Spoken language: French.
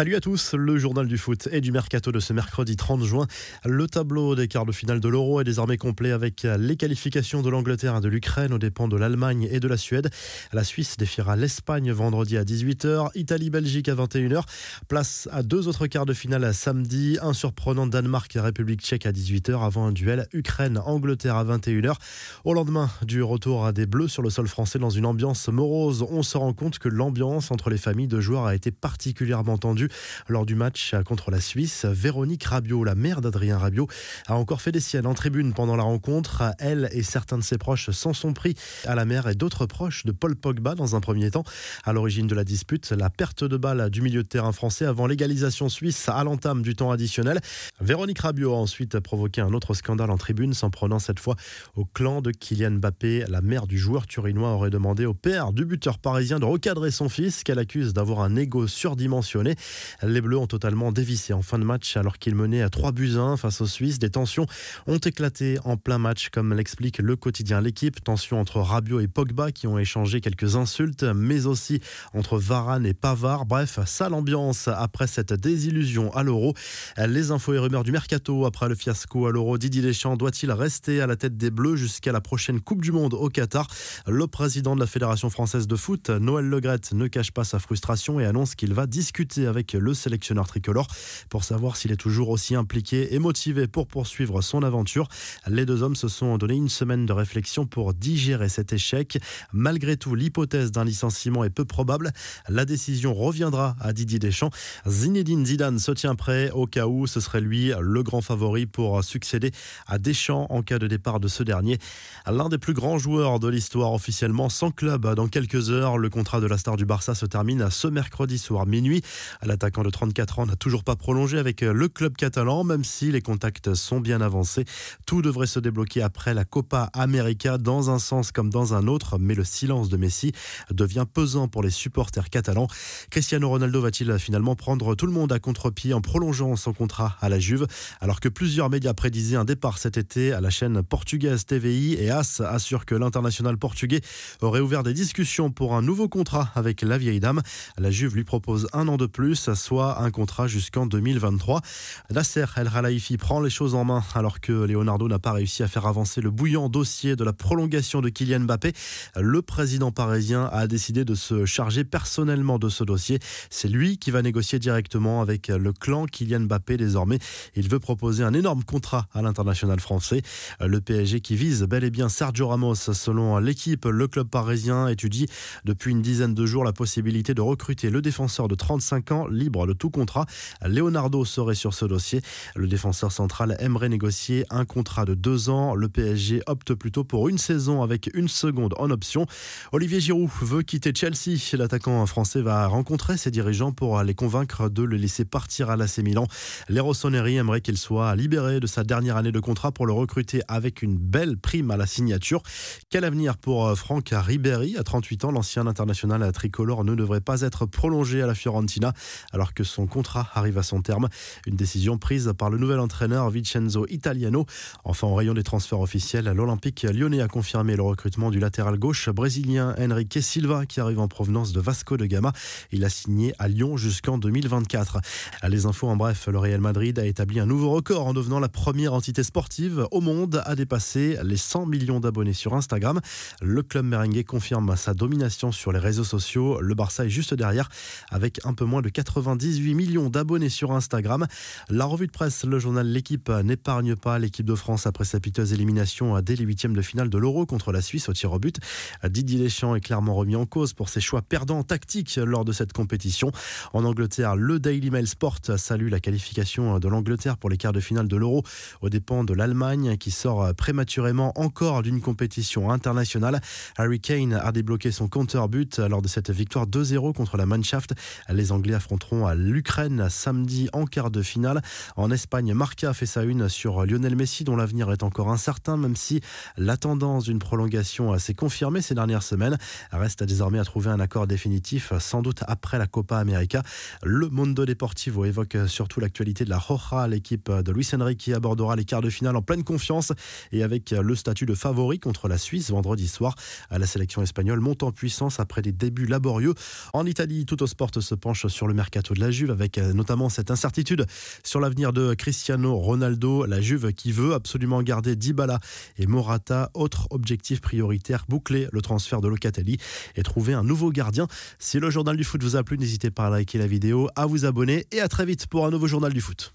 Salut à tous, le journal du foot et du mercato de ce mercredi 30 juin. Le tableau des quarts de finale de l'Euro est désormais complet avec les qualifications de l'Angleterre et de l'Ukraine aux dépens de l'Allemagne et de la Suède. La Suisse défiera l'Espagne vendredi à 18h, Italie-Belgique à 21h. Place à deux autres quarts de finale samedi, un surprenant Danemark et République tchèque à 18h avant un duel Ukraine-Angleterre à 21h. Au lendemain du retour à des Bleus sur le sol français dans une ambiance morose, on se rend compte que l'ambiance entre les familles de joueurs a été particulièrement tendue lors du match contre la Suisse. Véronique Rabiot, la mère d'Adrien Rabiot, a encore fait des siennes en tribune pendant la rencontre. Elle et certains de ses proches s'en sont pris à la mère et d'autres proches de Paul Pogba dans un premier temps. À l'origine de la dispute, la perte de balle du milieu de terrain français avant l'égalisation suisse à l'entame du temps additionnel. Véronique Rabiot a ensuite provoqué un autre scandale en tribune, s'en prenant cette fois au clan de Kylian Mbappé. La mère du joueur turinois aurait demandé au père du buteur parisien de recadrer son fils, qu'elle accuse d'avoir un ego surdimensionné. Les Bleus ont totalement dévissé en fin de match alors qu'ils menaient à 3 buts 1 face aux Suisses. Des tensions ont éclaté en plein match, comme l'explique le quotidien L'équipe. Tensions entre Rabiot et Pogba qui ont échangé quelques insultes, mais aussi entre Varane et Pavard. Bref, sale ambiance après cette désillusion à l'Euro. Les infos et rumeurs du mercato après le fiasco à l'Euro. Didier Deschamps doit-il rester à la tête des Bleus jusqu'à la prochaine Coupe du Monde au Qatar? Le président de la Fédération française de foot, Noël Legrette, ne cache pas sa frustration et annonce qu'il va discuter avec le sélectionneur tricolore pour savoir s'il est toujours aussi impliqué et motivé pour poursuivre son aventure. Les deux hommes se sont donné une semaine de réflexion pour digérer cet échec. Malgré tout, l'hypothèse d'un licenciement est peu probable. La décision reviendra à Didier Deschamps. Zinedine Zidane se tient prêt au cas où ce serait lui le grand favori pour succéder à Deschamps en cas de départ de ce dernier. L'un des plus grands joueurs de l'histoire officiellement sans club dans quelques heures. Le contrat de la star du Barça se termine ce mercredi soir minuit. L'attaquant de 34 ans n'a toujours pas prolongé avec le club catalan, même si les contacts sont bien avancés. Tout devrait se débloquer après la Copa América dans un sens comme dans un autre, mais le silence de Messi devient pesant pour les supporters catalans. Cristiano Ronaldo va-t-il finalement prendre tout le monde à contre-pied en prolongeant son contrat à la Juve? Alors que plusieurs médias prédisaient un départ cet été à la chaîne portugaise TVI et AS assure que l'international portugais aurait ouvert des discussions pour un nouveau contrat avec la vieille dame. La Juve lui propose un an de plus soit un contrat jusqu'en 2023. Nasser El Khelaifi prend les choses en main alors que Leonardo n'a pas réussi à faire avancer le bouillant dossier de la prolongation de Kylian Mbappé. Le président parisien a décidé de se charger personnellement de ce dossier. C'est lui qui va négocier directement avec le clan Kylian Mbappé désormais. Il veut proposer un énorme contrat à l'international français. Le PSG qui vise bel et bien Sergio Ramos. Selon l'équipe, le club parisien étudie depuis une dizaine de jours la possibilité de recruter le défenseur de 35 ans libre de tout contrat. Leonardo serait sur ce dossier. Le défenseur central aimerait négocier un contrat de deux ans. Le PSG opte plutôt pour une saison avec une seconde en option. Olivier Giroud veut quitter Chelsea. L'attaquant français va rencontrer ses dirigeants pour les convaincre de le laisser partir à l'AC Milan. Les aimeraient qu'il soit libéré de sa dernière année de contrat pour le recruter avec une belle prime à la signature. Quel avenir pour Franck Ribéry? À 38 ans, l'ancien international tricolore ne devrait pas être prolongé à la Fiorentina alors que son contrat arrive à son terme. Une décision prise par le nouvel entraîneur Vincenzo Italiano. Enfin, en rayon des transferts officiels, l'Olympique lyonnais a confirmé le recrutement du latéral gauche brésilien Henrique Silva qui arrive en provenance de Vasco de Gama. Il a signé à Lyon jusqu'en 2024. Les infos en bref, le Real Madrid a établi un nouveau record en devenant la première entité sportive au monde à dépasser les 100 millions d'abonnés sur Instagram. Le club merengue confirme sa domination sur les réseaux sociaux. Le Barça est juste derrière avec un peu moins de 98 millions d'abonnés sur Instagram. La revue de presse, le journal L'équipe n'épargne pas l'équipe de France après sa piteuse élimination dès les huitièmes de finale de l'Euro contre la Suisse au tir au but. Didier Deschamps est clairement remis en cause pour ses choix perdants tactiques lors de cette compétition. En Angleterre, le Daily Mail Sport salue la qualification de l'Angleterre pour les quarts de finale de l'Euro aux dépens de l'Allemagne qui sort prématurément encore d'une compétition internationale. Harry Kane a débloqué son compteur but lors de cette victoire 2-0 contre la Mannschaft. Les Anglais à l'Ukraine samedi en quart de finale. En Espagne, Marca fait sa une sur Lionel Messi dont l'avenir est encore incertain même si la tendance d'une prolongation s'est confirmée ces dernières semaines. Reste désormais à trouver un accord définitif sans doute après la Copa América. Le Mondo Deportivo évoque surtout l'actualité de la Roja, l'équipe de Luis Enrique qui abordera les quarts de finale en pleine confiance et avec le statut de favori contre la Suisse vendredi soir. La sélection espagnole monte en puissance après des débuts laborieux. En Italie, tout au sport se penche sur le mercato de la Juve avec euh, notamment cette incertitude sur l'avenir de Cristiano Ronaldo. La Juve qui veut absolument garder Dybala et Morata. Autre objectif prioritaire, boucler le transfert de Locatelli et trouver un nouveau gardien. Si le journal du foot vous a plu, n'hésitez pas à liker la vidéo, à vous abonner et à très vite pour un nouveau journal du foot.